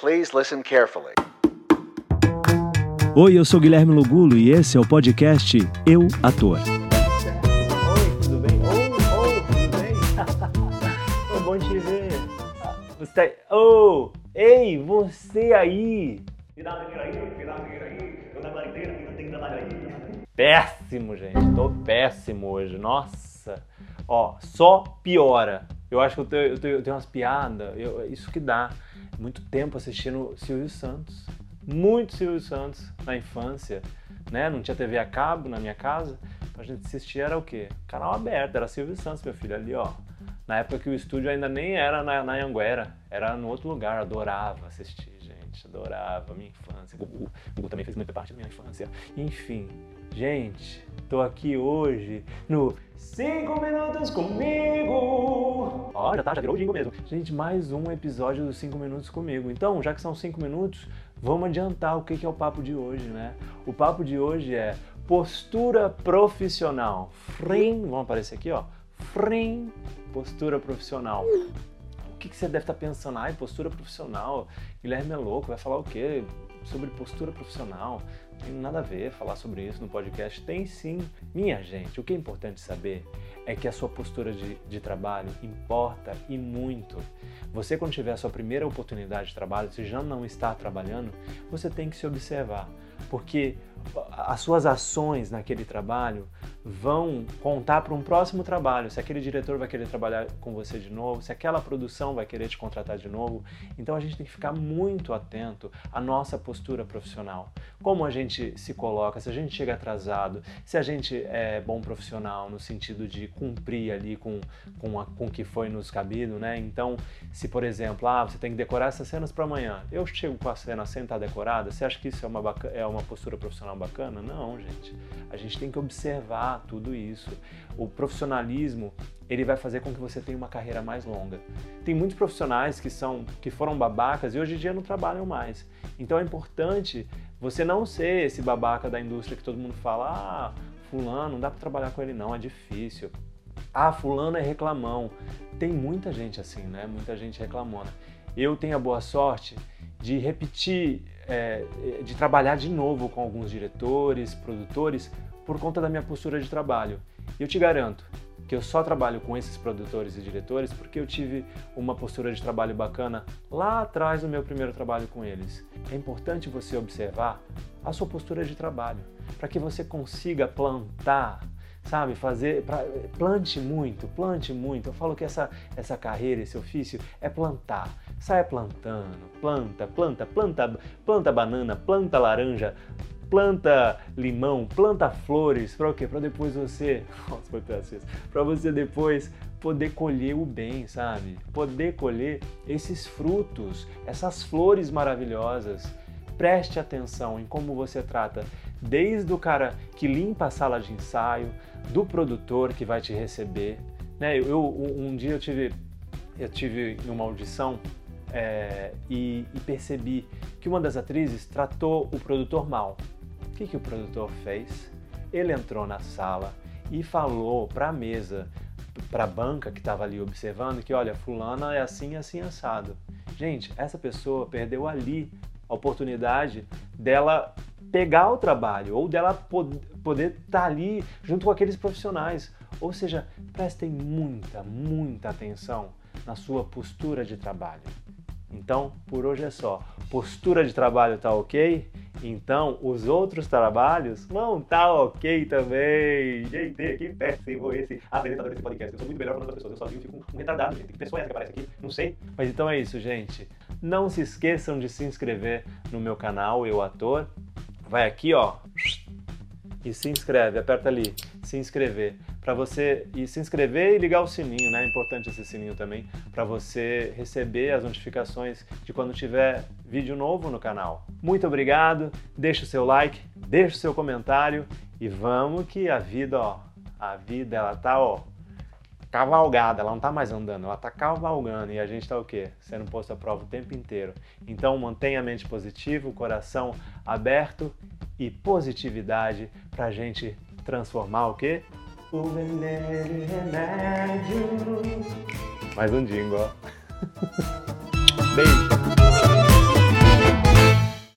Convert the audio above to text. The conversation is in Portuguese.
Please listen carefully. Oi, eu sou Guilherme Lugulo e esse é o podcast Eu Ator. Oi, tudo bem? Oh, oh, tudo bem? oh, bom te ver. Você. Oh, ei, você aí. Péssimo, gente. Tô péssimo hoje. Nossa. Ó, só piora. Eu acho que eu tenho, eu tenho, eu tenho umas piadas. Eu, isso que dá. Muito tempo assistindo Silvio Santos. Muito Silvio Santos na infância. Né? Não tinha TV a cabo na minha casa. Então a gente assistia era o quê? Canal aberto. Era Silvio Santos, meu filho, ali, ó. Na época que o estúdio ainda nem era na, na Anguera. Era no outro lugar. Adorava assistir, gente. Adorava. Minha infância. Gugu, Gugu também fez muita parte da minha infância. Enfim. Gente, tô aqui hoje no 5 Minutos Comigo! Ó, já tá, já virou o jingle mesmo. Gente, mais um episódio dos 5 Minutos Comigo. Então, já que são 5 minutos, vamos adiantar o que é o papo de hoje, né? O papo de hoje é postura profissional. Frim, vamos aparecer aqui, ó. Frim, postura profissional. Que, que você deve estar pensando? Ai, postura profissional. Guilherme é louco, vai falar o quê? Sobre postura profissional. Tem nada a ver falar sobre isso no podcast. Tem sim. Minha gente, o que é importante saber é que a sua postura de, de trabalho importa e muito. Você, quando tiver a sua primeira oportunidade de trabalho, se já não está trabalhando, você tem que se observar. Porque as suas ações naquele trabalho vão contar para um próximo trabalho. Se aquele diretor vai querer trabalhar com você de novo, se aquela produção vai querer te contratar de novo. Então a gente tem que ficar muito atento à nossa postura profissional. Como a gente se coloca, se a gente chega atrasado, se a gente é bom profissional no sentido de cumprir ali com, com, a, com o que foi nos cabido, né? Então, se por exemplo, ah, você tem que decorar essas cenas para amanhã, eu chego com a cena sem estar decorada, você acha que isso é uma, é uma postura profissional bacana? Não, gente. A gente tem que observar tudo isso. O profissionalismo ele vai fazer com que você tenha uma carreira mais longa. Tem muitos profissionais que são que foram babacas e hoje em dia não trabalham mais. Então é importante você não ser esse babaca da indústria que todo mundo fala, ah, fulano, não dá para trabalhar com ele não, é difícil. Ah, fulano é reclamão. Tem muita gente assim, né? Muita gente reclamona. Eu tenho a boa sorte de repetir, é, de trabalhar de novo com alguns diretores, produtores, por conta da minha postura de trabalho. E eu te garanto que eu só trabalho com esses produtores e diretores porque eu tive uma postura de trabalho bacana lá atrás no meu primeiro trabalho com eles. É importante você observar a sua postura de trabalho para que você consiga plantar sabe, fazer, pra, plante muito, plante muito. Eu falo que essa, essa carreira, esse ofício é plantar. Saia plantando, planta, planta, planta, planta banana, planta laranja, planta limão, planta flores, para o quê? Para depois você, nossa, para você depois poder colher o bem, sabe? Poder colher esses frutos, essas flores maravilhosas. Preste atenção em como você trata desde o cara que limpa a sala de ensaio, do produtor que vai te receber. Né? Eu, um dia eu tive, eu tive uma audição é, e, e, percebi que uma das atrizes tratou o produtor mal. O que, que o produtor fez? Ele entrou na sala e falou para a mesa, para a banca que estava ali observando, que olha, fulana é assim, assim, assado. Gente, essa pessoa perdeu ali a oportunidade dela pegar o trabalho ou dela poder estar tá ali junto com aqueles profissionais. Ou seja, prestem muita, muita atenção na sua postura de trabalho. Então, por hoje é só. Postura de trabalho tá ok? Então, os outros trabalhos vão tá ok também. Gente, que péssimo esse apresentador desse podcast. Eu sou muito melhor que outras pessoas. Eu sozinho fico um, um retardado, gente. Que pessoa é essa que aparece aqui? Não sei. Mas então é isso, gente. Não se esqueçam de se inscrever no meu canal, Eu Ator. Vai aqui, ó, e se inscreve, aperta ali, se inscrever, para você e se inscrever e ligar o sininho, né? É importante esse sininho também para você receber as notificações de quando tiver vídeo novo no canal. Muito obrigado, deixa o seu like, deixa o seu comentário e vamos que a vida, ó, a vida ela tá, ó, cavalgada, ela não está mais andando, ela está cavalgando e a gente está o quê? Sendo posto à prova o tempo inteiro. Então mantenha a mente positiva, o coração aberto e positividade para a gente transformar o quê? O veneno remédio. Mais um jingle, ó. Beijo.